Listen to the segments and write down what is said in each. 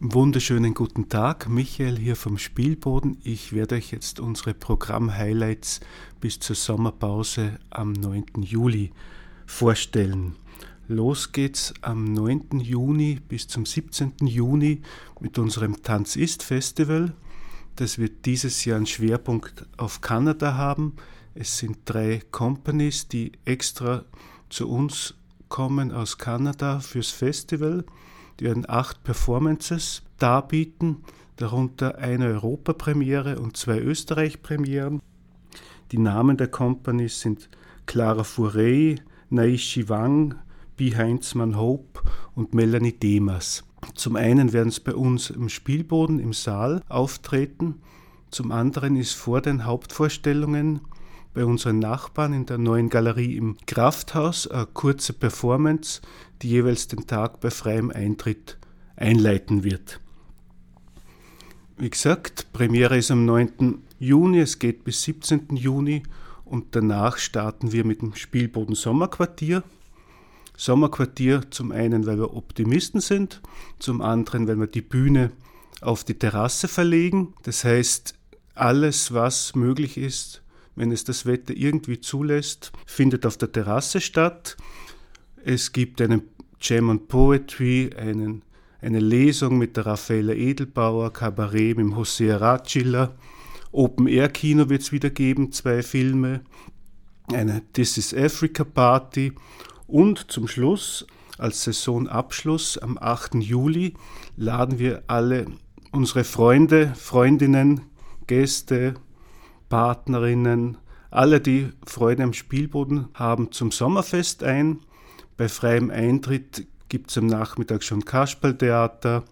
Wunderschönen guten Tag, Michael hier vom Spielboden. Ich werde euch jetzt unsere Programm-Highlights bis zur Sommerpause am 9. Juli vorstellen. Los geht's am 9. Juni bis zum 17. Juni mit unserem Tanz ist Festival. Das wird dieses Jahr einen Schwerpunkt auf Kanada haben. Es sind drei Companies, die extra zu uns kommen aus Kanada fürs Festival. Werden acht Performances darbieten, darunter eine Europapremiere und zwei Österreich-Premieren. Die Namen der Companies sind Clara Fourey, Naishi Wang, Bi Heinzmann Hope und Melanie Demas. Zum einen werden es bei uns im Spielboden im Saal auftreten, zum anderen ist vor den Hauptvorstellungen bei unseren Nachbarn in der neuen Galerie im Krafthaus eine kurze Performance, die jeweils den Tag bei freiem Eintritt einleiten wird. Wie gesagt, Premiere ist am 9. Juni, es geht bis 17. Juni und danach starten wir mit dem Spielboden Sommerquartier. Sommerquartier zum einen, weil wir Optimisten sind, zum anderen, weil wir die Bühne auf die Terrasse verlegen. Das heißt, alles, was möglich ist, wenn es das Wetter irgendwie zulässt, findet auf der Terrasse statt. Es gibt einen Jam and Poetry, einen, eine Lesung mit der Raffaella Edelbauer, Kabarett mit dem José Ratschiller, Open-Air-Kino wird es wieder geben, zwei Filme, eine This is Africa Party und zum Schluss, als Saisonabschluss am 8. Juli, laden wir alle unsere Freunde, Freundinnen, Gäste, Partnerinnen, alle, die Freude am Spielboden haben, zum Sommerfest ein. Bei freiem Eintritt gibt es am Nachmittag schon Kasperltheater,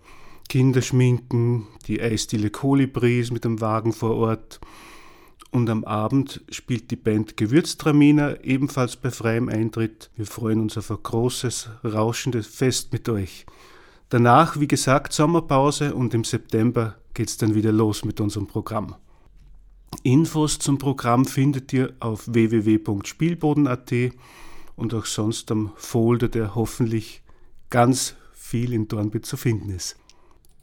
Kinderschminken, die Eisdiele Kolibris mit dem Wagen vor Ort. Und am Abend spielt die Band Gewürztraminer ebenfalls bei freiem Eintritt. Wir freuen uns auf ein großes, rauschendes Fest mit euch. Danach, wie gesagt, Sommerpause und im September geht es dann wieder los mit unserem Programm. Infos zum Programm findet ihr auf www.spielboden.at und auch sonst am Folder, der hoffentlich ganz viel in Dornbirn zu finden ist.